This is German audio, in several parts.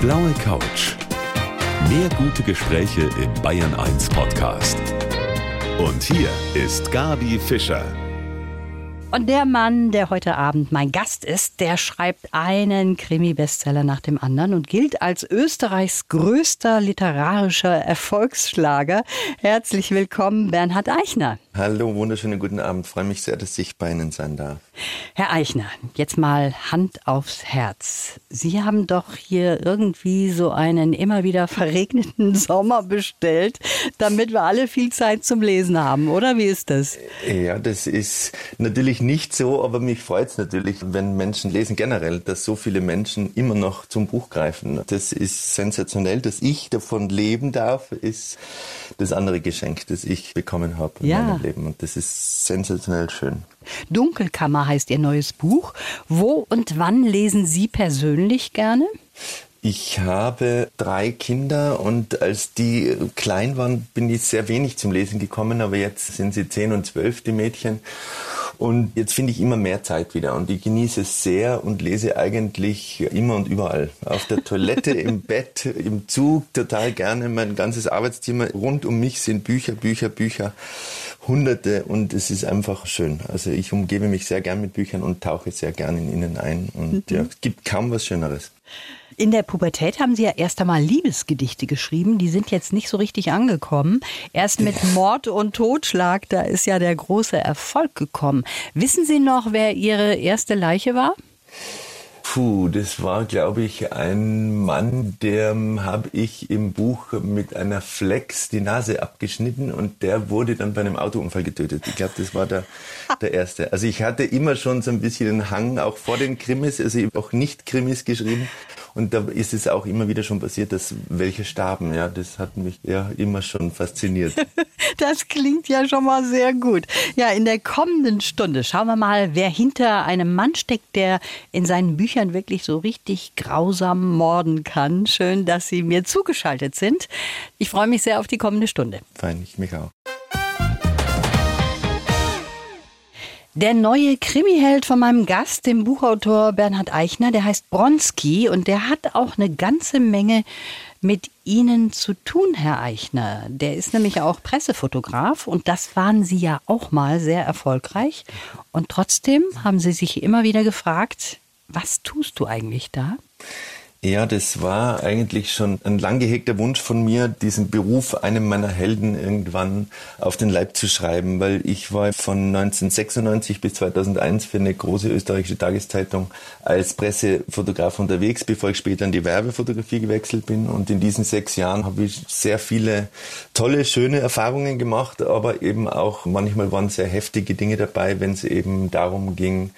blaue Couch. Mehr gute Gespräche im Bayern 1 Podcast. Und hier ist Gabi Fischer. Und der Mann, der heute Abend mein Gast ist, der schreibt einen Krimi-Bestseller nach dem anderen und gilt als Österreichs größter literarischer Erfolgsschlager. Herzlich willkommen, Bernhard Eichner. Hallo, wunderschönen guten Abend. Freue mich sehr, dass ich bei Ihnen sein darf. Herr Eichner, jetzt mal Hand aufs Herz. Sie haben doch hier irgendwie so einen immer wieder verregneten Sommer bestellt, damit wir alle viel Zeit zum Lesen haben, oder? Wie ist das? Ja, das ist natürlich nicht so, aber mich freut es natürlich, wenn Menschen lesen generell, dass so viele Menschen immer noch zum Buch greifen. Das ist sensationell, dass ich davon leben darf, ist das andere Geschenk, das ich bekommen habe ja. Leben. Und das ist sensationell schön. Dunkelkammer heißt Ihr neues Buch. Wo und wann lesen Sie persönlich gerne? Ich habe drei Kinder und als die klein waren, bin ich sehr wenig zum Lesen gekommen, aber jetzt sind sie zehn und zwölf, die Mädchen. Und jetzt finde ich immer mehr Zeit wieder und ich genieße es sehr und lese eigentlich immer und überall. Auf der Toilette, im Bett, im Zug, total gerne. Mein ganzes Arbeitszimmer rund um mich sind Bücher, Bücher, Bücher. Hunderte und es ist einfach schön. Also ich umgebe mich sehr gern mit Büchern und tauche sehr gern in ihnen ein und mhm. ja, es gibt kaum was Schöneres. In der Pubertät haben Sie ja erst einmal Liebesgedichte geschrieben. Die sind jetzt nicht so richtig angekommen. Erst mit Mord und Totschlag, da ist ja der große Erfolg gekommen. Wissen Sie noch, wer Ihre erste Leiche war? Puh, das war, glaube ich, ein Mann, der habe ich im Buch mit einer Flex die Nase abgeschnitten und der wurde dann bei einem Autounfall getötet. Ich glaube, das war der, der erste. Also ich hatte immer schon so ein bisschen den Hang, auch vor den Krimis, also ich habe auch nicht Krimis geschrieben und da ist es auch immer wieder schon passiert, dass welche starben. Ja, das hat mich ja immer schon fasziniert. das klingt ja schon mal sehr gut. Ja, in der kommenden Stunde schauen wir mal, wer hinter einem Mann steckt, der in seinen Büchern wirklich so richtig grausam morden kann. Schön, dass Sie mir zugeschaltet sind. Ich freue mich sehr auf die kommende Stunde. Fein, ich mich auch. Der neue Krimiheld von meinem Gast, dem Buchautor Bernhard Eichner, der heißt Bronski und der hat auch eine ganze Menge mit Ihnen zu tun, Herr Eichner. Der ist nämlich auch Pressefotograf und das waren Sie ja auch mal sehr erfolgreich. Und trotzdem haben Sie sich immer wieder gefragt, was tust du eigentlich da? Ja, das war eigentlich schon ein lang gehegter Wunsch von mir, diesen Beruf einem meiner Helden irgendwann auf den Leib zu schreiben, weil ich war von 1996 bis 2001 für eine große österreichische Tageszeitung als Pressefotograf unterwegs, bevor ich später in die Werbefotografie gewechselt bin. Und in diesen sechs Jahren habe ich sehr viele tolle, schöne Erfahrungen gemacht, aber eben auch manchmal waren sehr heftige Dinge dabei, wenn es eben darum ging,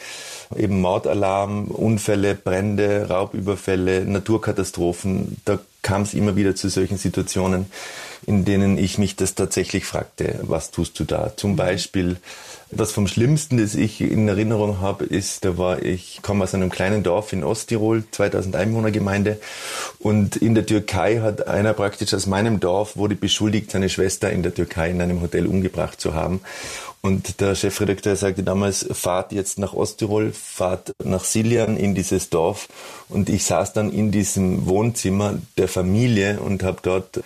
eben Mordalarm, Unfälle, Brände, Raubüberfälle, Naturkatastrophen. Da kam es immer wieder zu solchen Situationen, in denen ich mich das tatsächlich fragte, was tust du da? Zum Beispiel, was vom Schlimmsten, das ich in Erinnerung habe, ist, da war ich, komme aus einem kleinen Dorf in Osttirol, 2000 Einwohnergemeinde, und in der Türkei hat einer praktisch aus meinem Dorf wurde beschuldigt, seine Schwester in der Türkei in einem Hotel umgebracht zu haben. Und der Chefredakteur sagte damals, fahrt jetzt nach Osttirol, fahrt nach Siljan in dieses Dorf. Und ich saß dann in diesem Wohnzimmer der Familie und habe dort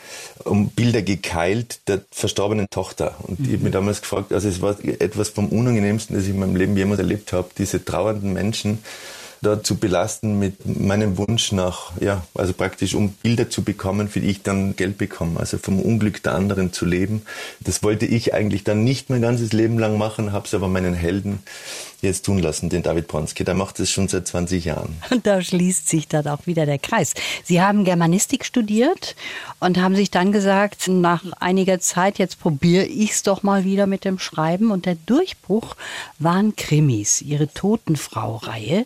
um Bilder gekeilt der verstorbenen Tochter. Und ich habe mich damals gefragt, also es war etwas vom Unangenehmsten, das ich in meinem Leben jemals erlebt habe, diese trauernden Menschen da zu belasten mit meinem Wunsch nach, ja, also praktisch um Bilder zu bekommen, für die ich dann Geld bekomme, also vom Unglück der anderen zu leben. Das wollte ich eigentlich dann nicht mein ganzes Leben lang machen, habe es aber meinen Helden jetzt tun lassen, den David Bronski. Der macht es schon seit 20 Jahren. Und da schließt sich dann auch wieder der Kreis. Sie haben Germanistik studiert und haben sich dann gesagt, nach einiger Zeit, jetzt probiere ich es doch mal wieder mit dem Schreiben. Und der Durchbruch waren Krimis, ihre Totenfrau-Reihe.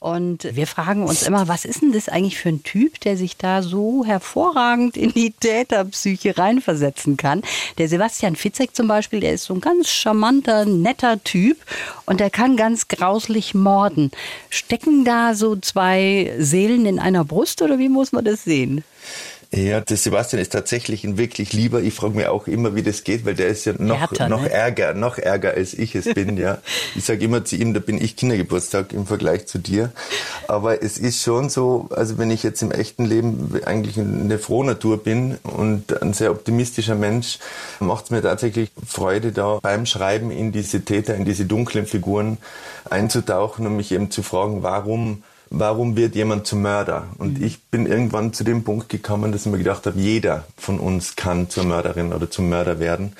Und wir fragen uns immer, was ist denn das eigentlich für ein Typ, der sich da so hervorragend in die Täterpsyche reinversetzen kann? Der Sebastian Fitzek zum Beispiel, der ist so ein ganz charmanter, netter Typ und der kann ganz grauslich morden. Stecken da so zwei Seelen in einer Brust oder wie muss man das sehen? Ja, der Sebastian ist tatsächlich ein wirklich lieber. Ich frage mich auch immer, wie das geht, weil der ist ja noch, Härter, noch ne? ärger, noch ärger als ich es bin, ja. Ich sage immer zu ihm, da bin ich Kindergeburtstag im Vergleich zu dir. Aber es ist schon so, also wenn ich jetzt im echten Leben eigentlich eine Frohnatur bin und ein sehr optimistischer Mensch, macht es mir tatsächlich Freude, da beim Schreiben in diese Täter, in diese dunklen Figuren einzutauchen und mich eben zu fragen, warum warum wird jemand zum Mörder? Und mhm. ich bin irgendwann zu dem Punkt gekommen, dass ich mir gedacht habe, jeder von uns kann zur Mörderin oder zum Mörder werden,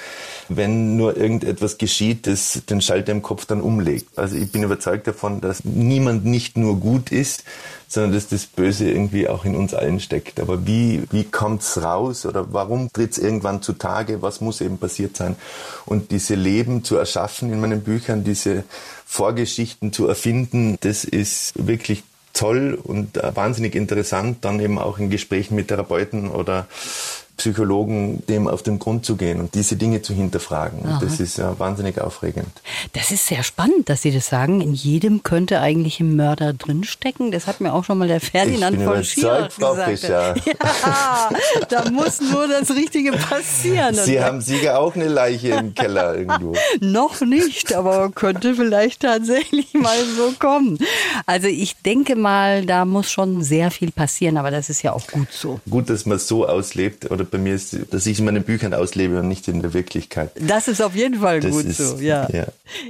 wenn nur irgendetwas geschieht, das den Schalter im Kopf dann umlegt. Also ich bin überzeugt davon, dass niemand nicht nur gut ist, sondern dass das Böse irgendwie auch in uns allen steckt. Aber wie, wie kommt's raus oder warum tritt's irgendwann zutage? Was muss eben passiert sein? Und diese Leben zu erschaffen in meinen Büchern, diese Vorgeschichten zu erfinden, das ist wirklich toll und äh, wahnsinnig interessant, dann eben auch in Gesprächen mit Therapeuten oder Psychologen dem auf den Grund zu gehen und diese Dinge zu hinterfragen. Aha. Das ist ja wahnsinnig aufregend. Das ist sehr spannend, dass Sie das sagen. In jedem könnte eigentlich ein Mörder drinstecken. Das hat mir auch schon mal der Ferdinand von Schirach gesagt. Fischer. Ja, da muss nur das Richtige passieren. Sie und haben sicher auch eine Leiche im Keller irgendwo. Noch nicht, aber könnte vielleicht tatsächlich mal so kommen. Also ich denke mal, da muss schon sehr viel passieren, aber das ist ja auch gut so. Gut, dass man es so auslebt oder bei mir ist, dass ich es in meinen Büchern auslebe und nicht in der Wirklichkeit. Das ist auf jeden Fall das gut ist, so, ja. ja.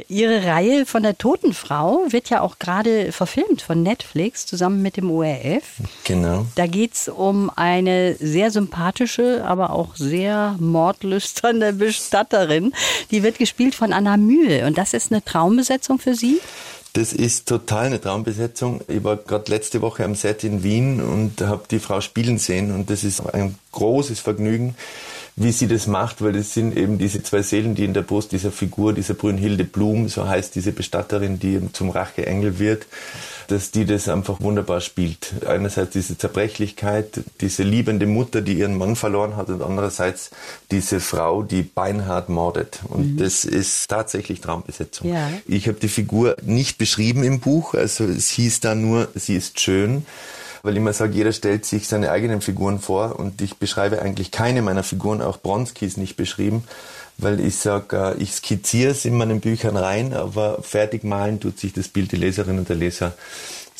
Ihre Reihe von der Toten Frau wird ja auch gerade verfilmt von Netflix zusammen mit dem ORF. Genau. Da geht es um eine sehr sympathische, aber auch sehr mordlüsterne Bestatterin. Die wird gespielt von Anna Mühe. Und das ist eine Traumbesetzung für Sie? Das ist total eine Traumbesetzung. Ich war gerade letzte Woche am Set in Wien und habe die Frau spielen sehen und das ist ein großes Vergnügen, wie sie das macht, weil das sind eben diese zwei Seelen, die in der Brust dieser Figur, dieser Brünnhilde Blum, so heißt diese Bestatterin, die eben zum Racheengel wird, dass die das einfach wunderbar spielt. Einerseits diese Zerbrechlichkeit, diese liebende Mutter, die ihren Mann verloren hat und andererseits diese Frau, die beinhart mordet. Und mhm. das ist tatsächlich Traumbesetzung. Ja. Ich habe die Figur nicht beschrieben im Buch, also es hieß da nur, sie ist schön weil ich immer sage, jeder stellt sich seine eigenen Figuren vor und ich beschreibe eigentlich keine meiner Figuren, auch Bronski ist nicht beschrieben, weil ich sage, äh, ich skizziere es in meinen Büchern rein, aber fertig malen tut sich das Bild die Leserin und der Leser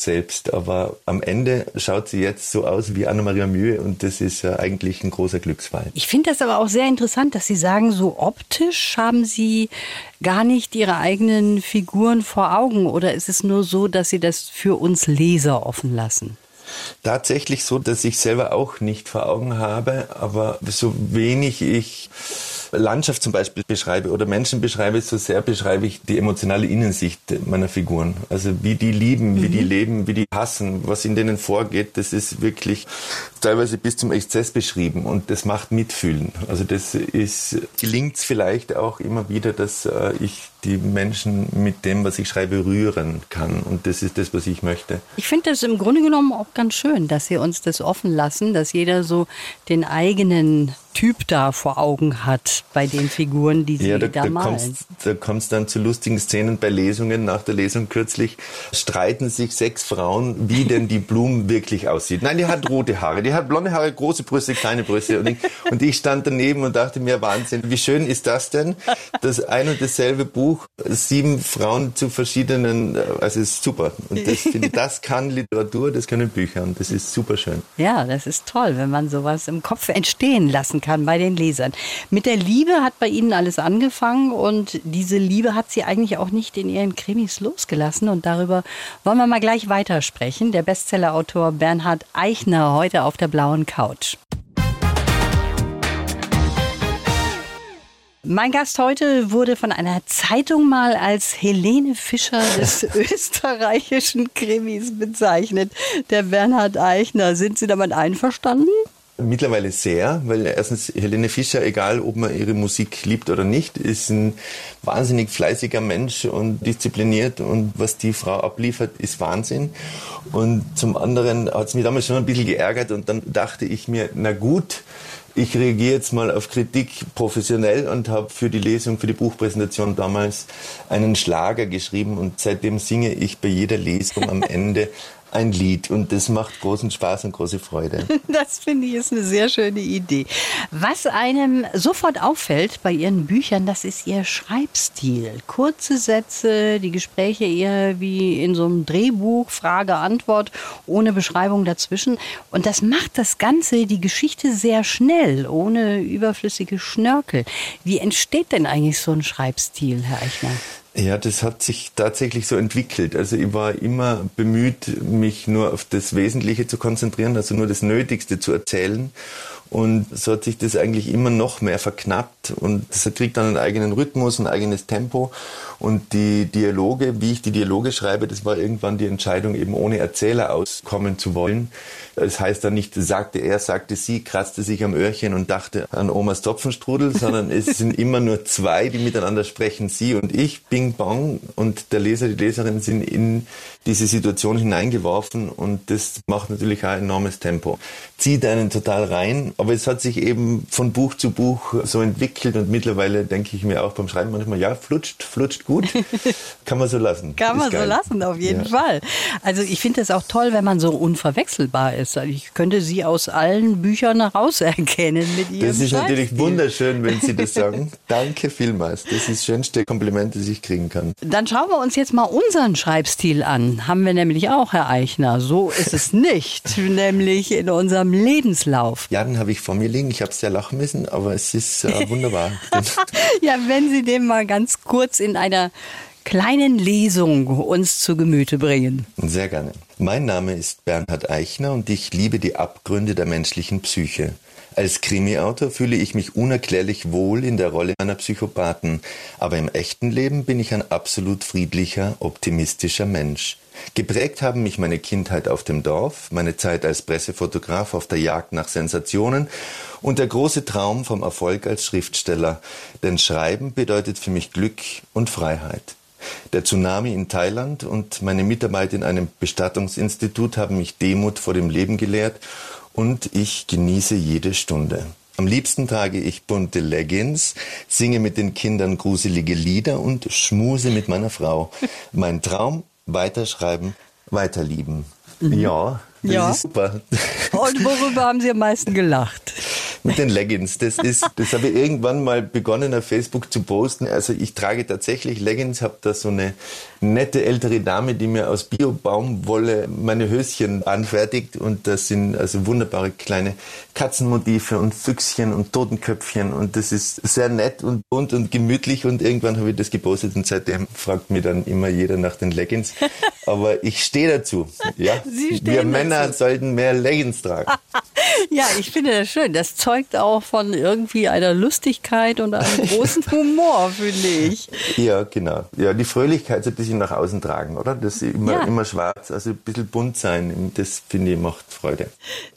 selbst. Aber am Ende schaut sie jetzt so aus wie Anna-Maria Mühe und das ist ja eigentlich ein großer Glücksfall. Ich finde das aber auch sehr interessant, dass Sie sagen, so optisch haben Sie gar nicht Ihre eigenen Figuren vor Augen oder ist es nur so, dass Sie das für uns Leser offen lassen? Tatsächlich so, dass ich selber auch nicht vor Augen habe, aber so wenig ich Landschaft zum Beispiel beschreibe oder Menschen beschreibe, so sehr beschreibe ich die emotionale Innensicht meiner Figuren. Also wie die lieben, mhm. wie die mhm. leben, wie die hassen, was in denen vorgeht, das ist wirklich teilweise bis zum Exzess beschrieben und das macht mitfühlen. Also das ist, gelingt es vielleicht auch immer wieder, dass äh, ich die Menschen mit dem, was ich schreibe, rühren kann. Und das ist das, was ich möchte. Ich finde das im Grunde genommen auch ganz schön, dass Sie uns das offen lassen, dass jeder so den eigenen Typ da vor Augen hat bei den Figuren, die sie ja, da, da, da malen. da kommt es dann zu lustigen Szenen bei Lesungen. Nach der Lesung kürzlich streiten sich sechs Frauen, wie denn die Blume wirklich aussieht. Nein, die hat rote Haare, die hat blonde Haare, große Brüste, kleine Brüste. Und ich, und ich stand daneben und dachte mir, Wahnsinn, wie schön ist das denn, dass ein und dasselbe Buch sieben Frauen zu verschiedenen, also es ist super. Und das, das kann Literatur, das können Bücher und das ist super schön. Ja, das ist toll, wenn man sowas im Kopf entstehen lassen kann bei den Lesern. Mit der Liebe hat bei Ihnen alles angefangen und diese Liebe hat Sie eigentlich auch nicht in Ihren Krimis losgelassen und darüber wollen wir mal gleich weitersprechen. Der Bestsellerautor Bernhard Eichner heute auf der blauen Couch. Mein Gast heute wurde von einer Zeitung mal als Helene Fischer des österreichischen Krimis bezeichnet. Der Bernhard Eichner. Sind Sie damit einverstanden? Mittlerweile sehr, weil erstens Helene Fischer, egal ob man ihre Musik liebt oder nicht, ist ein wahnsinnig fleißiger Mensch und diszipliniert und was die Frau abliefert, ist Wahnsinn. Und zum anderen hat es mich damals schon ein bisschen geärgert und dann dachte ich mir, na gut, ich reagiere jetzt mal auf Kritik professionell und habe für die Lesung, für die Buchpräsentation damals einen Schlager geschrieben und seitdem singe ich bei jeder Lesung am Ende ein Lied und das macht großen Spaß und große Freude. Das finde ich ist eine sehr schöne Idee. Was einem sofort auffällt bei Ihren Büchern, das ist Ihr Schreibstil. Kurze Sätze, die Gespräche eher wie in so einem Drehbuch, Frage, Antwort, ohne Beschreibung dazwischen. Und das macht das Ganze, die Geschichte sehr schnell, ohne überflüssige Schnörkel. Wie entsteht denn eigentlich so ein Schreibstil, Herr Eichner? Ja, das hat sich tatsächlich so entwickelt. Also ich war immer bemüht, mich nur auf das Wesentliche zu konzentrieren, also nur das Nötigste zu erzählen. Und so hat sich das eigentlich immer noch mehr verknappt und das kriegt dann einen eigenen Rhythmus, ein eigenes Tempo. Und die Dialoge, wie ich die Dialoge schreibe, das war irgendwann die Entscheidung, eben ohne Erzähler auskommen zu wollen. Das heißt dann nicht, sagte er, sagte sie, kratzte sich am Öhrchen und dachte an Omas Topfenstrudel, sondern es sind immer nur zwei, die miteinander sprechen, sie und ich, Bing Bong. Und der Leser, die Leserin sind in diese Situation hineingeworfen und das macht natürlich auch ein enormes Tempo. Zieht einen total rein, aber es hat sich eben von Buch zu Buch so entwickelt und mittlerweile denke ich mir auch beim Schreiben manchmal, ja, flutscht, flutscht gut. Kann man so lassen. Kann man so lassen, auf jeden ja. Fall. Also ich finde es auch toll, wenn man so unverwechselbar ist. Also ich könnte Sie aus allen Büchern herauserkennen mit Ihrem Das ist natürlich wunderschön, wenn Sie das sagen. Danke vielmals. Das ist das schönste Kompliment, das ich kriegen kann. Dann schauen wir uns jetzt mal unseren Schreibstil an haben wir nämlich auch, Herr Eichner. So ist es nicht, nämlich in unserem Lebenslauf. Ja, den habe ich vor mir liegen. Ich habe sehr lachen müssen, aber es ist äh, wunderbar. ja, wenn Sie den mal ganz kurz in einer kleinen Lesung uns zu Gemüte bringen. Sehr gerne. Mein Name ist Bernhard Eichner und ich liebe die Abgründe der menschlichen Psyche. Als Krimi-Autor fühle ich mich unerklärlich wohl in der Rolle einer Psychopathen, aber im echten Leben bin ich ein absolut friedlicher, optimistischer Mensch. Geprägt haben mich meine Kindheit auf dem Dorf, meine Zeit als Pressefotograf auf der Jagd nach Sensationen und der große Traum vom Erfolg als Schriftsteller, denn Schreiben bedeutet für mich Glück und Freiheit. Der Tsunami in Thailand und meine Mitarbeit in einem Bestattungsinstitut haben mich Demut vor dem Leben gelehrt und ich genieße jede Stunde. Am liebsten trage ich bunte Leggings, singe mit den Kindern gruselige Lieder und schmuse mit meiner Frau. Mein Traum, weiterschreiben, weiterlieben. Mhm. Ja, das ja. ist super. Und worüber haben Sie am meisten gelacht? Mit den Leggings. Das ist, das habe ich irgendwann mal begonnen auf Facebook zu posten. Also ich trage tatsächlich Leggings, habe da so eine nette ältere Dame, die mir aus Bio-Baumwolle meine Höschen anfertigt und das sind also wunderbare kleine Katzenmotive und Füchschen und Totenköpfchen und das ist sehr nett und bunt und gemütlich und irgendwann habe ich das gepostet und seitdem fragt mich dann immer jeder nach den Leggings. Aber ich stehe dazu. Ja, wir Männer dazu. sollten mehr Leggings tragen. ja, ich finde das schön. Das zeugt auch von irgendwie einer Lustigkeit und einem großen Humor, finde ich. Ja, genau. Ja, die Fröhlichkeit so ein bisschen nach außen tragen, oder? Das immer, ja. immer schwarz, also ein bisschen bunt sein, das finde ich macht Freude.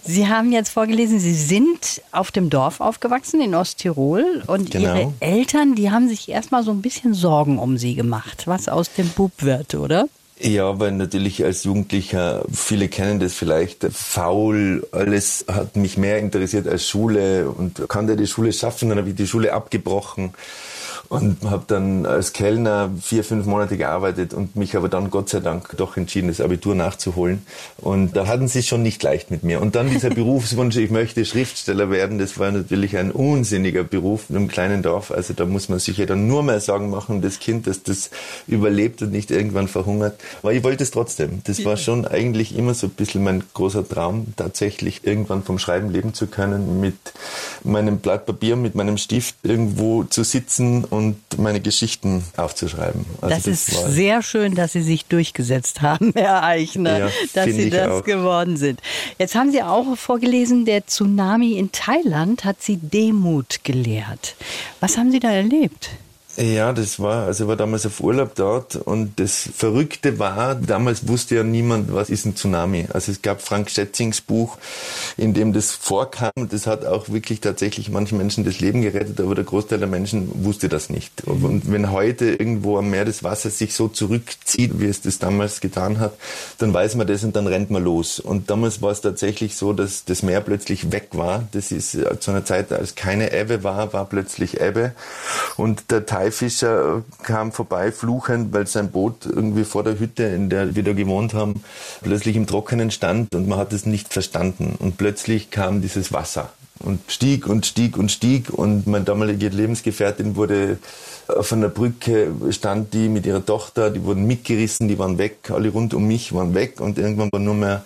Sie haben jetzt vorgelesen, Sie sind auf dem Dorf aufgewachsen in Osttirol und genau. Ihre Eltern, die haben sich erstmal so ein bisschen Sorgen um Sie gemacht, was aus dem Bub wird, oder? Ja, weil natürlich als Jugendlicher, viele kennen das vielleicht, faul, alles hat mich mehr interessiert als Schule. Und kann der die Schule schaffen, dann habe ich die Schule abgebrochen und habe dann als Kellner vier, fünf Monate gearbeitet und mich aber dann Gott sei Dank doch entschieden, das Abitur nachzuholen. Und da hatten sie es schon nicht leicht mit mir. Und dann dieser Berufswunsch, ich möchte Schriftsteller werden, das war natürlich ein unsinniger Beruf in einem kleinen Dorf. Also da muss man sich ja dann nur mehr Sorgen machen, das Kind, dass das überlebt und nicht irgendwann verhungert. Aber ich wollte es trotzdem. Das war schon eigentlich immer so ein bisschen mein großer Traum, tatsächlich irgendwann vom Schreiben leben zu können, mit meinem Blatt Papier, mit meinem Stift irgendwo zu sitzen und meine Geschichten aufzuschreiben. Also das, das, ist sehr schön, dass Sie sich durchgesetzt haben, Herr Eichner, ja, dass Sie das auch. geworden sind. Jetzt haben Sie auch vorgelesen, der Tsunami in Thailand hat Sie Demut gelehrt. Was haben Sie da erlebt? Ja, das war, also ich war damals auf Urlaub dort und das Verrückte war, damals wusste ja niemand, was ist ein Tsunami. Also es gab Frank Schätzings Buch, in dem das vorkam. Das hat auch wirklich tatsächlich manchen Menschen das Leben gerettet, aber der Großteil der Menschen wusste das nicht. Und wenn heute irgendwo am Meer das Wasser sich so zurückzieht, wie es das damals getan hat, dann weiß man das und dann rennt man los. Und damals war es tatsächlich so, dass das Meer plötzlich weg war. Das ist zu einer Zeit, als keine Ebbe war, war plötzlich Ebbe. Und der Teil Haifischer kam vorbei, fluchend, weil sein Boot irgendwie vor der Hütte, in der wir da gewohnt haben, plötzlich im Trockenen stand und man hat es nicht verstanden. Und plötzlich kam dieses Wasser und stieg und stieg und stieg. Und meine damalige Lebensgefährtin wurde auf einer Brücke stand die mit ihrer Tochter, die wurden mitgerissen, die waren weg, alle rund um mich waren weg. Und irgendwann war nur mehr,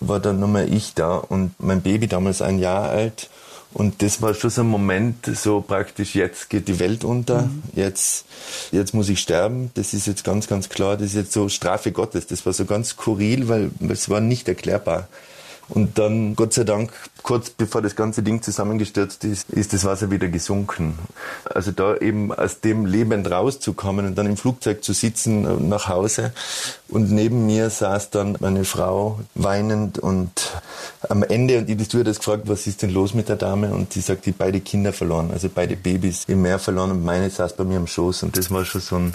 war dann nur mehr ich da. Und mein Baby damals ein Jahr alt und das war schon so ein Moment, so praktisch, jetzt geht die Welt unter, mhm. jetzt, jetzt muss ich sterben. Das ist jetzt ganz, ganz klar, das ist jetzt so Strafe Gottes. Das war so ganz skurril, weil es war nicht erklärbar. Und dann, Gott sei Dank, kurz bevor das ganze Ding zusammengestürzt ist, ist das Wasser wieder gesunken. Also da eben aus dem lebend rauszukommen und dann im Flugzeug zu sitzen äh, nach Hause. Und neben mir saß dann meine Frau weinend und am Ende, und die Stewardess gefragt, was ist denn los mit der Dame? Und sie sagt, die beide Kinder verloren, also beide Babys im Meer verloren und meine saß bei mir am Schoß. Und das war schon so ein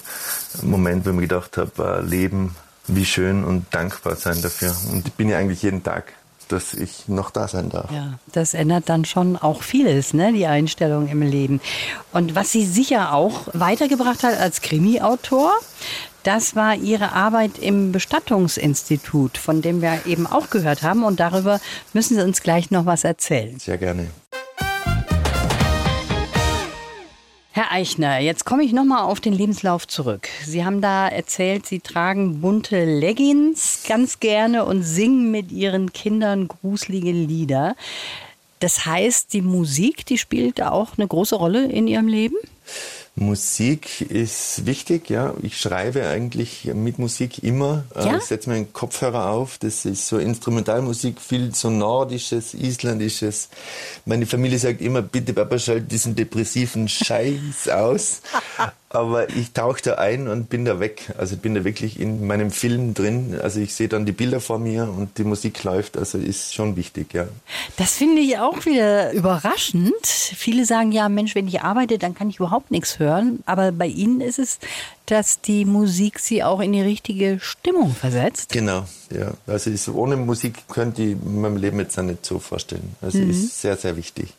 Moment, wo ich mir gedacht habe, Leben, wie schön und dankbar sein dafür. Und ich bin ja eigentlich jeden Tag dass ich noch da sein darf. Ja, das ändert dann schon auch vieles, ne, die Einstellung im Leben. Und was Sie sicher auch weitergebracht hat als Krimi-Autor, das war Ihre Arbeit im Bestattungsinstitut, von dem wir eben auch gehört haben. Und darüber müssen Sie uns gleich noch was erzählen. Sehr gerne. Herr Eichner, jetzt komme ich nochmal auf den Lebenslauf zurück. Sie haben da erzählt, Sie tragen bunte Leggings ganz gerne und singen mit Ihren Kindern gruselige Lieder. Das heißt, die Musik, die spielt auch eine große Rolle in Ihrem Leben? Musik ist wichtig, ja. Ich schreibe eigentlich mit Musik immer. Äh, ja? Ich setze meinen Kopfhörer auf. Das ist so Instrumentalmusik, viel so nordisches, isländisches. Meine Familie sagt immer, bitte Papa, schalt diesen depressiven Scheiß aus. Aber ich tauche da ein und bin da weg. Also bin da wirklich in meinem Film drin. Also ich sehe dann die Bilder vor mir und die Musik läuft. Also ist schon wichtig, ja. Das finde ich auch wieder überraschend. Viele sagen ja, Mensch, wenn ich arbeite, dann kann ich überhaupt nichts hören. Aber bei Ihnen ist es, dass die Musik Sie auch in die richtige Stimmung versetzt. Genau, ja. Also ist, ohne Musik könnte ich meinem Leben jetzt auch nicht so vorstellen. Also mhm. ist sehr, sehr wichtig.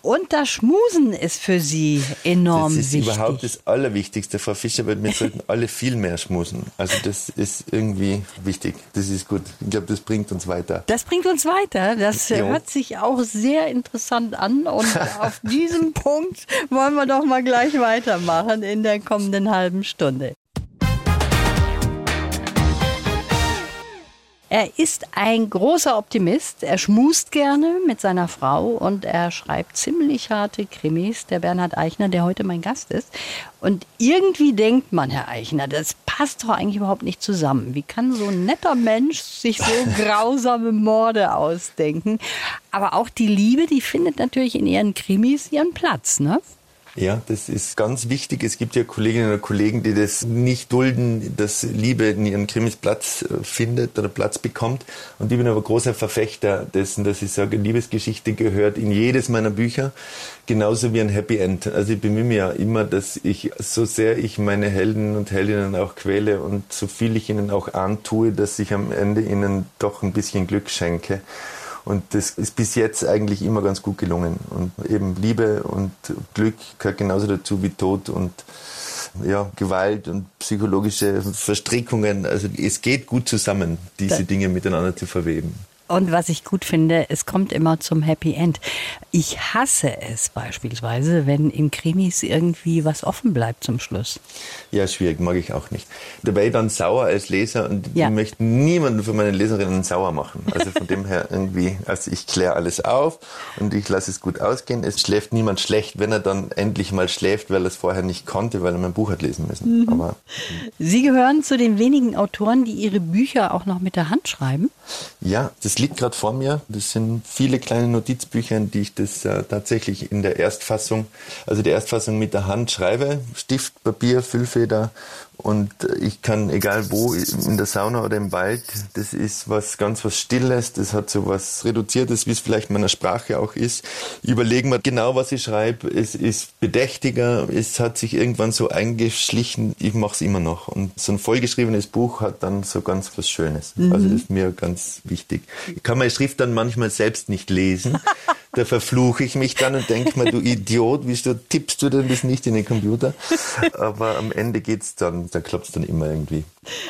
Und das Schmusen ist für Sie enorm wichtig. Das ist wichtig. überhaupt das Allerwichtigste, Frau Fischer, weil wir sollten alle viel mehr schmusen. Also das ist irgendwie wichtig. Das ist gut. Ich glaube, das bringt uns weiter. Das bringt uns weiter. Das jo. hört sich auch sehr interessant an. Und auf diesem Punkt wollen wir doch mal gleich weitermachen in der kommenden halben Stunde. Er ist ein großer Optimist. Er schmust gerne mit seiner Frau und er schreibt ziemlich harte Krimis. Der Bernhard Eichner, der heute mein Gast ist. Und irgendwie denkt man, Herr Eichner, das passt doch eigentlich überhaupt nicht zusammen. Wie kann so ein netter Mensch sich so grausame Morde ausdenken? Aber auch die Liebe, die findet natürlich in ihren Krimis ihren Platz, ne? Ja, das ist ganz wichtig. Es gibt ja Kolleginnen und Kollegen, die das nicht dulden, dass Liebe in ihren Krimis Platz äh, findet oder Platz bekommt. Und ich bin aber großer Verfechter dessen, dass ich sage, Liebesgeschichte gehört in jedes meiner Bücher, genauso wie ein Happy End. Also ich bemühe mich ja immer, dass ich, so sehr ich meine Helden und Heldinnen auch quäle und so viel ich ihnen auch antue, dass ich am Ende ihnen doch ein bisschen Glück schenke. Und das ist bis jetzt eigentlich immer ganz gut gelungen. Und eben Liebe und Glück gehört genauso dazu wie Tod und ja, Gewalt und psychologische Verstrickungen. Also es geht gut zusammen, diese Dinge miteinander zu verweben. Und was ich gut finde, es kommt immer zum Happy End. Ich hasse es beispielsweise, wenn in Krimis irgendwie was offen bleibt zum Schluss. Ja, schwierig, mag ich auch nicht. Dabei dann sauer als Leser und ja. ich möchte niemanden von meinen Leserinnen sauer machen. Also von dem her irgendwie, also ich kläre alles auf und ich lasse es gut ausgehen. Es schläft niemand schlecht, wenn er dann endlich mal schläft, weil er es vorher nicht konnte, weil er mein Buch hat lesen müssen. Mhm. Aber, Sie gehören zu den wenigen Autoren, die ihre Bücher auch noch mit der Hand schreiben? Ja, das liegt gerade vor mir. Das sind viele kleine Notizbücher, die ich das äh, tatsächlich in der Erstfassung, also die Erstfassung mit der Hand schreibe. Stift, Papier, Füllfeder und ich kann, egal wo, in der Sauna oder im Wald, das ist was ganz was Stilles, das hat so was Reduziertes, wie es vielleicht meiner Sprache auch ist. Überlegen wir genau, was ich schreibe. Es ist bedächtiger, es hat sich irgendwann so eingeschlichen, ich mache es immer noch. Und so ein vollgeschriebenes Buch hat dann so ganz was Schönes. Mhm. Also das ist mir ganz wichtig. Ich kann meine Schrift dann manchmal selbst nicht lesen. Da verfluche ich mich dann und denke mir, du Idiot, wieso tippst du denn das nicht in den Computer? Aber am Ende geht's dann, da klappt es dann immer irgendwie.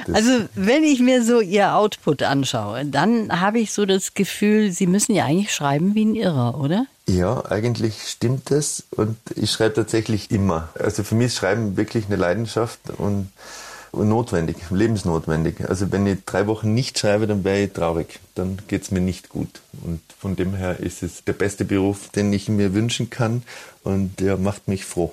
Das also wenn ich mir so Ihr Output anschaue, dann habe ich so das Gefühl, Sie müssen ja eigentlich schreiben wie ein Irrer, oder? Ja, eigentlich stimmt das und ich schreibe tatsächlich immer. Also für mich ist Schreiben wirklich eine Leidenschaft und notwendig, lebensnotwendig. Also wenn ich drei Wochen nicht schreibe, dann wäre ich traurig. Dann geht es mir nicht gut. Und von dem her ist es der beste Beruf, den ich mir wünschen kann und der macht mich froh.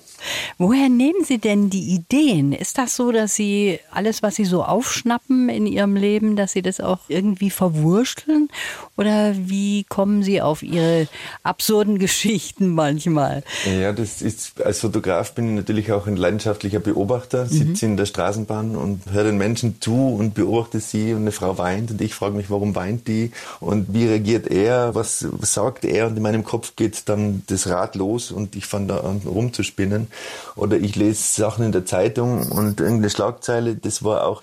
Woher nehmen Sie denn die Ideen? Ist das so, dass Sie alles, was Sie so aufschnappen in Ihrem Leben, dass Sie das auch irgendwie verwursteln? Oder wie kommen Sie auf Ihre absurden Geschichten manchmal? Ja, das ist, als Fotograf bin ich natürlich auch ein leidenschaftlicher Beobachter, mhm. sitze in der Straßenbahn und höre den Menschen zu und beobachte sie und eine Frau weint und ich frage mich, warum weint die und wie reagiert er, was sagt er und in meinem Kopf geht dann das Rad los und ich fange da an rumzuspinnen. Oder ich lese Sachen in der Zeitung und irgendeine Schlagzeile, das war auch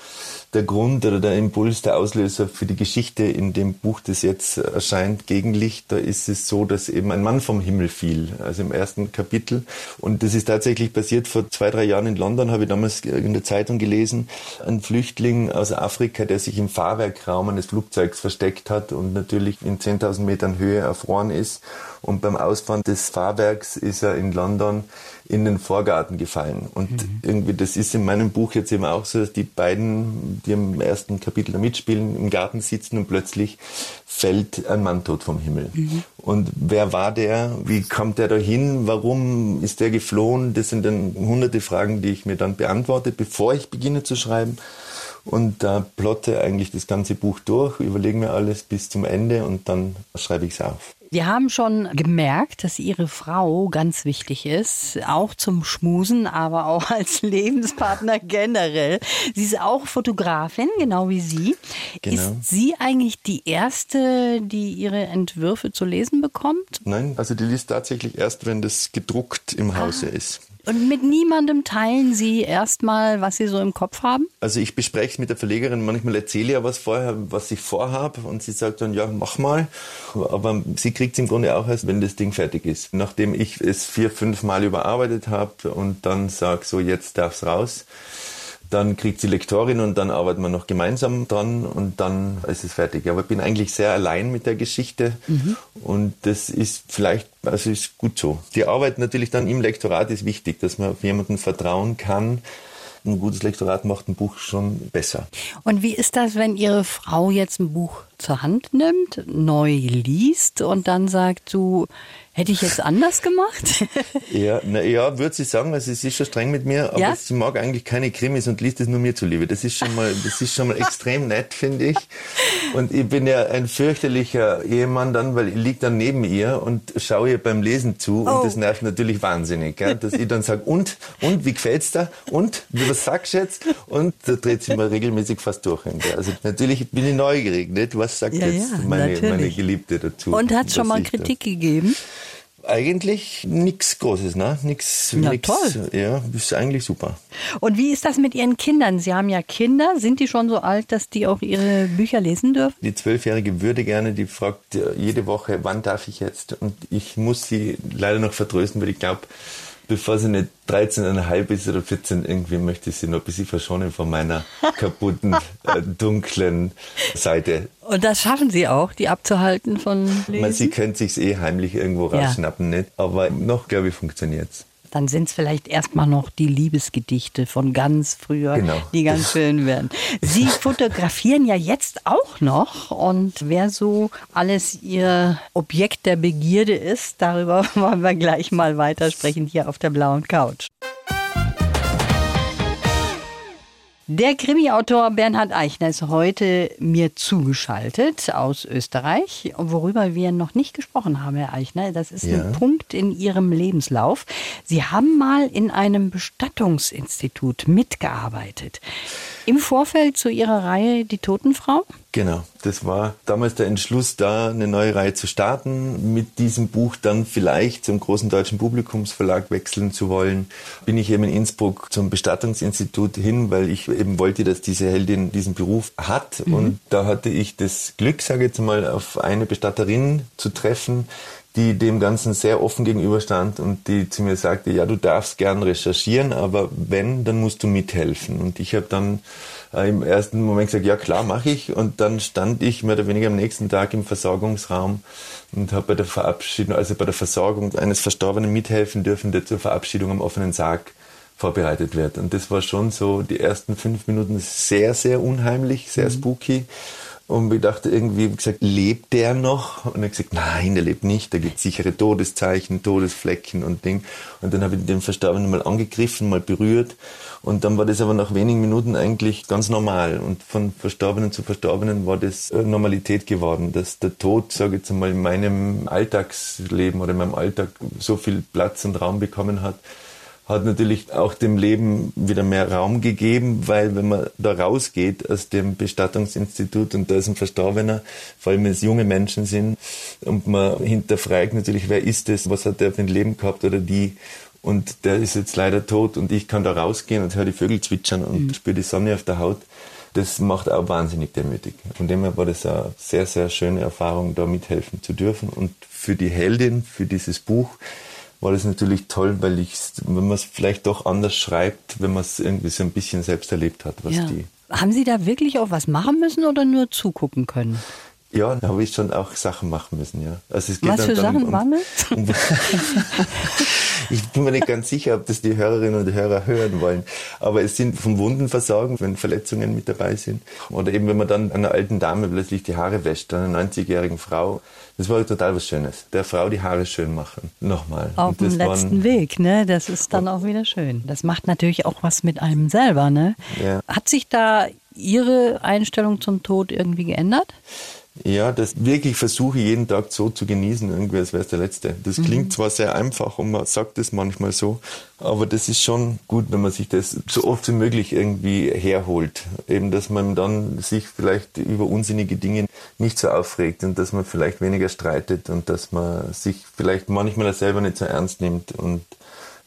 der Grund oder der Impuls, der Auslöser für die Geschichte in dem Buch, das jetzt erscheint, Gegenlicht. Da ist es so, dass eben ein Mann vom Himmel fiel, also im ersten Kapitel. Und das ist tatsächlich passiert vor zwei, drei Jahren in London, habe ich damals in der Zeitung gelesen. Ein Flüchtling aus Afrika, der sich im Fahrwerkraum eines Flugzeugs versteckt hat und natürlich in 10.000 Metern Höhe erfroren ist. Und beim Ausfahren des Fahrwerks ist er in London in den Vorgarten gefallen. Und mhm. irgendwie, das ist in meinem Buch jetzt eben auch so, dass die beiden, die im ersten Kapitel da mitspielen, im Garten sitzen und plötzlich fällt ein Mann tot vom Himmel. Mhm. Und wer war der? Wie kommt der da hin? Warum ist der geflohen? Das sind dann hunderte Fragen, die ich mir dann beantworte, bevor ich beginne zu schreiben. Und da plotte eigentlich das ganze Buch durch, überlege mir alles bis zum Ende und dann schreibe ich es auf. Wir haben schon gemerkt, dass Ihre Frau ganz wichtig ist, auch zum Schmusen, aber auch als Lebenspartner generell. Sie ist auch Fotografin, genau wie Sie. Genau. Ist sie eigentlich die Erste, die Ihre Entwürfe zu lesen bekommt? Nein, also die liest tatsächlich erst, wenn das gedruckt im ah. Hause ist. Und mit niemandem teilen Sie erstmal, was Sie so im Kopf haben? Also ich bespreche es mit der Verlegerin, manchmal erzähle ich ja was vorher, was ich vorhabe und sie sagt dann, ja, mach mal. Aber sie kriegt es im Grunde auch erst, wenn das Ding fertig ist. Nachdem ich es vier, fünf Mal überarbeitet habe und dann sage, so jetzt darf es raus dann kriegt sie Lektorin und dann arbeiten wir noch gemeinsam dran und dann ist es fertig. Aber ich bin eigentlich sehr allein mit der Geschichte mhm. und das ist vielleicht, also ist gut so. Die Arbeit natürlich dann im Lektorat ist wichtig, dass man auf jemanden vertrauen kann. Ein gutes Lektorat macht ein Buch schon besser. Und wie ist das, wenn Ihre Frau jetzt ein Buch zur Hand nimmt, neu liest und dann sagt, du, Hätte ich jetzt anders gemacht? ja, na, ja, würde sie sagen, also sie ist schon streng mit mir, aber ja? sie mag eigentlich keine Krimis und liest es nur mir zuliebe. Das ist schon mal, das ist schon mal extrem nett, finde ich. Und ich bin ja ein fürchterlicher Ehemann dann, weil ich liege dann neben ihr und schaue ihr beim Lesen zu oh. und das nervt natürlich wahnsinnig, gell? dass ich dann sage, und, und, wie gefällt's da? Und, was sagst du jetzt? Und da dreht sie mal regelmäßig fast durch. Also natürlich bin ich neugierig, nicht? Was sagt ja, jetzt ja, meine, meine Geliebte dazu? Und hat es schon mal Kritik da? gegeben? Eigentlich nichts Großes, ne? Nix, ja, nix, toll. Ja, ist eigentlich super. Und wie ist das mit Ihren Kindern? Sie haben ja Kinder. Sind die schon so alt, dass die auch Ihre Bücher lesen dürfen? Die Zwölfjährige würde gerne, die fragt jede Woche, wann darf ich jetzt? Und ich muss sie leider noch vertrösten, weil ich glaube, bevor sie nicht 13,5 ist oder 14, irgendwie möchte ich sie noch ein bisschen verschonen von meiner kaputten, äh, dunklen Seite. Und das schaffen Sie auch, die abzuhalten von Lesen? sie könnte sich eh heimlich irgendwo rausschnappen, ja. nicht? Aber noch, glaube ich, funktioniert es dann sind es vielleicht erstmal noch die Liebesgedichte von ganz früher, genau. die ganz schön werden. Sie fotografieren ja jetzt auch noch und wer so alles Ihr Objekt der Begierde ist, darüber wollen wir gleich mal weitersprechen hier auf der blauen Couch. Der Krimi-Autor Bernhard Eichner ist heute mir zugeschaltet aus Österreich, worüber wir noch nicht gesprochen haben, Herr Eichner. Das ist ja. ein Punkt in Ihrem Lebenslauf. Sie haben mal in einem Bestattungsinstitut mitgearbeitet. Im Vorfeld zu Ihrer Reihe Die Totenfrau? Genau, das war damals der Entschluss da, eine neue Reihe zu starten, mit diesem Buch dann vielleicht zum großen deutschen Publikumsverlag wechseln zu wollen. Bin ich eben in Innsbruck zum Bestattungsinstitut hin, weil ich eben wollte, dass diese Heldin diesen Beruf hat. Mhm. Und da hatte ich das Glück, sage ich jetzt mal, auf eine Bestatterin zu treffen, die dem Ganzen sehr offen gegenüberstand und die zu mir sagte, ja, du darfst gern recherchieren, aber wenn, dann musst du mithelfen. Und ich habe dann äh, im ersten Moment gesagt, ja klar, mache ich. Und dann stand ich mehr oder weniger am nächsten Tag im Versorgungsraum und habe bei der Verabschiedung, also bei der Versorgung eines Verstorbenen mithelfen dürfen, der zur Verabschiedung am offenen Sarg vorbereitet wird. Und das war schon so die ersten fünf Minuten sehr, sehr unheimlich, sehr mhm. Und ich dachte irgendwie, wie gesagt, lebt der noch? Und er gesagt, nein, der lebt nicht. Da gibt sichere Todeszeichen, Todesflecken und Ding. Und dann habe ich den Verstorbenen mal angegriffen, mal berührt. Und dann war das aber nach wenigen Minuten eigentlich ganz normal. Und von Verstorbenen zu Verstorbenen war das Normalität geworden, dass der Tod, sage ich jetzt einmal, in meinem Alltagsleben oder in meinem Alltag so viel Platz und Raum bekommen hat, hat natürlich auch dem Leben wieder mehr Raum gegeben, weil wenn man da rausgeht aus dem Bestattungsinstitut und da ist ein Verstorbener, vor allem wenn es junge Menschen sind und man hinterfragt natürlich, wer ist das, was hat der für ein Leben gehabt oder die und der ist jetzt leider tot und ich kann da rausgehen und höre die Vögel zwitschern und mhm. spüre die Sonne auf der Haut. Das macht auch wahnsinnig demütig. Von dem her war das eine sehr, sehr schöne Erfahrung, da mithelfen zu dürfen. Und für die Heldin, für dieses Buch, war das natürlich toll, weil ich, wenn man es vielleicht doch anders schreibt, wenn man es irgendwie so ein bisschen selbst erlebt hat, was ja. die. Haben Sie da wirklich auch was machen müssen oder nur zugucken können? Ja, da habe ich schon auch Sachen machen müssen, ja. Also es geht was für Sachen um, um, um Ich bin mir nicht ganz sicher, ob das die Hörerinnen und Hörer hören wollen. Aber es sind vom Wundenversorgen, wenn Verletzungen mit dabei sind. Oder eben, wenn man dann einer alten Dame plötzlich die Haare wäscht, einer 90-jährigen Frau. Das war total was Schönes. Der Frau die Haare schön machen. Nochmal. Auf dem letzten Weg, ne? Das ist dann auch wieder schön. Das macht natürlich auch was mit einem selber, ne? Ja. Hat sich da Ihre Einstellung zum Tod irgendwie geändert? Ja, das wirklich versuche jeden Tag so zu genießen, irgendwie als wäre es der letzte. Das mhm. klingt zwar sehr einfach und man sagt es manchmal so, aber das ist schon gut, wenn man sich das so oft wie möglich irgendwie herholt. Eben, dass man dann sich vielleicht über unsinnige Dinge nicht so aufregt und dass man vielleicht weniger streitet und dass man sich vielleicht manchmal selber nicht so ernst nimmt und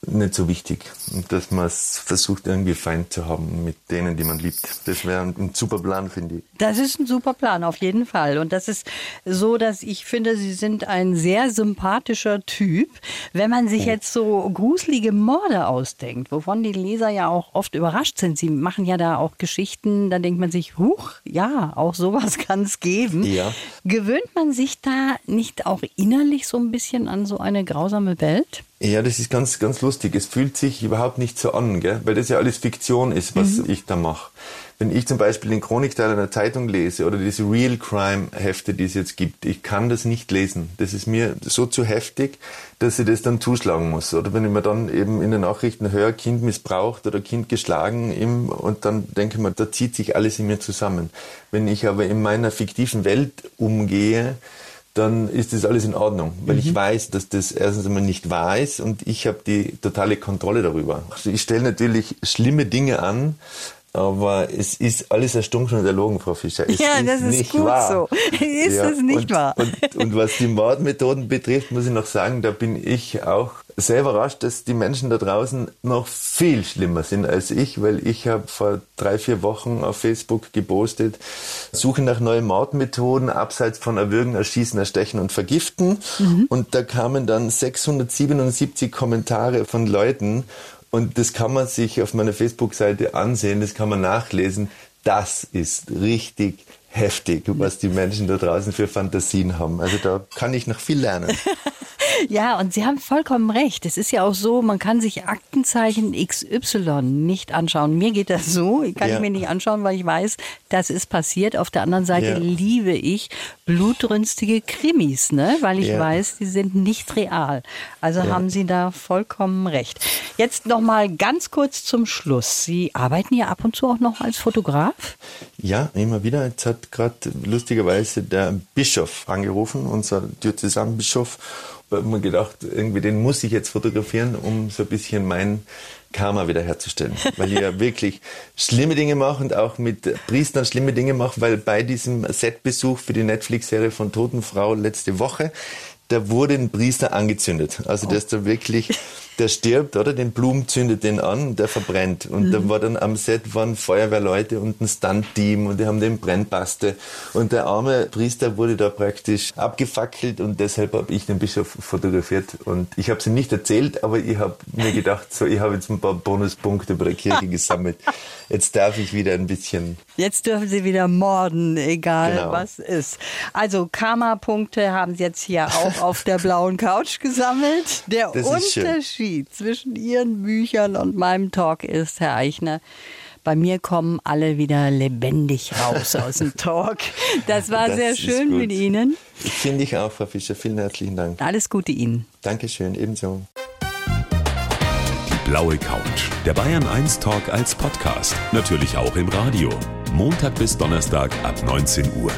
nicht so wichtig. Und dass man es versucht, irgendwie Feind zu haben mit denen, die man liebt. Das wäre ein, super Plan, finde ich. Das ist ein super Plan, auf jeden Fall. Und das ist so, dass ich finde, Sie sind ein sehr sympathischer Typ. Wenn man sich oh. jetzt so gruselige Morde ausdenkt, wovon die Leser ja auch oft überrascht sind. Sie machen ja da auch Geschichten, da denkt man sich, huch, ja, auch sowas kann es geben. Ja. Gewöhnt man sich da nicht auch innerlich so ein bisschen an so eine grausame Welt? Ja, das ist ganz, ganz lustig. Es fühlt sich überhaupt nicht so an, gell? weil das ja alles Fiktion ist, was mhm. ich da mache. Wenn ich zum Beispiel den Chronikteil einer Zeitung lese oder diese Real Crime Hefte, die es jetzt gibt, ich kann das nicht lesen. Das ist mir so zu heftig, dass ich das dann zuschlagen muss. Oder wenn ich mir dann eben in den Nachrichten höre, Kind missbraucht oder Kind geschlagen, im, und dann denke ich mir, da zieht sich alles in mir zusammen. Wenn ich aber in meiner fiktiven Welt umgehe, dann ist das alles in Ordnung, weil mhm. ich weiß, dass das erstens einmal nicht wahr ist und ich habe die totale Kontrolle darüber. Also ich stelle natürlich schlimme Dinge an, aber es ist alles erstunken und erlogen, Frau Fischer. Es ja, das ist, ist gut wahr. so. Ist ja, es nicht und, wahr? Und, und, was die Mordmethoden betrifft, muss ich noch sagen, da bin ich auch sehr überrascht, dass die Menschen da draußen noch viel schlimmer sind als ich, weil ich habe vor drei, vier Wochen auf Facebook gepostet, suche nach neuen Mordmethoden, abseits von Erwürgen, Erschießen, Erstechen und Vergiften. Mhm. Und da kamen dann 677 Kommentare von Leuten und das kann man sich auf meiner Facebook-Seite ansehen, das kann man nachlesen. Das ist richtig heftig, was die Menschen da draußen für Fantasien haben. Also da kann ich noch viel lernen. Ja, und Sie haben vollkommen recht. Es ist ja auch so, man kann sich Aktenzeichen XY nicht anschauen. Mir geht das so, ich kann ja. ich mir nicht anschauen, weil ich weiß, das ist passiert. Auf der anderen Seite ja. liebe ich blutrünstige Krimis, ne? weil ich ja. weiß, die sind nicht real. Also haben Sie da vollkommen recht. Jetzt noch mal ganz kurz zum Schluss. Sie arbeiten ja ab und zu auch noch als Fotograf? Ja, immer wieder. Jetzt hat gerade lustigerweise der Bischof angerufen, unser Diözesanbischof habe mir gedacht, irgendwie den muss ich jetzt fotografieren, um so ein bisschen mein Karma wiederherzustellen. Weil ich ja wirklich schlimme Dinge mache und auch mit Priestern schlimme Dinge mache, weil bei diesem Setbesuch für die Netflix-Serie von Totenfrau letzte Woche, da wurde ein Priester angezündet. Also oh. der ist da wirklich der stirbt, oder? Den Blum zündet den an und der verbrennt. Und mhm. da war dann am Set waren Feuerwehrleute und ein Stunt-Team und die haben den Brennpaste. Und der arme Priester wurde da praktisch abgefackelt und deshalb habe ich den Bischof fotografiert. Und ich habe es ihm nicht erzählt, aber ich habe mir gedacht, so, ich habe jetzt ein paar Bonuspunkte bei der Kirche gesammelt. Jetzt darf ich wieder ein bisschen. Jetzt dürfen Sie wieder morden, egal genau. was ist. Also Karma-Punkte haben Sie jetzt hier auch auf der blauen Couch gesammelt. Der Unterschied Unterschied zwischen Ihren Büchern und meinem Talk ist, Herr Eichner, bei mir kommen alle wieder lebendig raus aus dem Talk. Das war das sehr schön mit Ihnen. Finde ich auch, Frau Fischer. Vielen herzlichen Dank. Alles Gute Ihnen. Dankeschön, ebenso. Die blaue Couch. Der Bayern 1 Talk als Podcast. Natürlich auch im Radio. Montag bis Donnerstag ab 19 Uhr.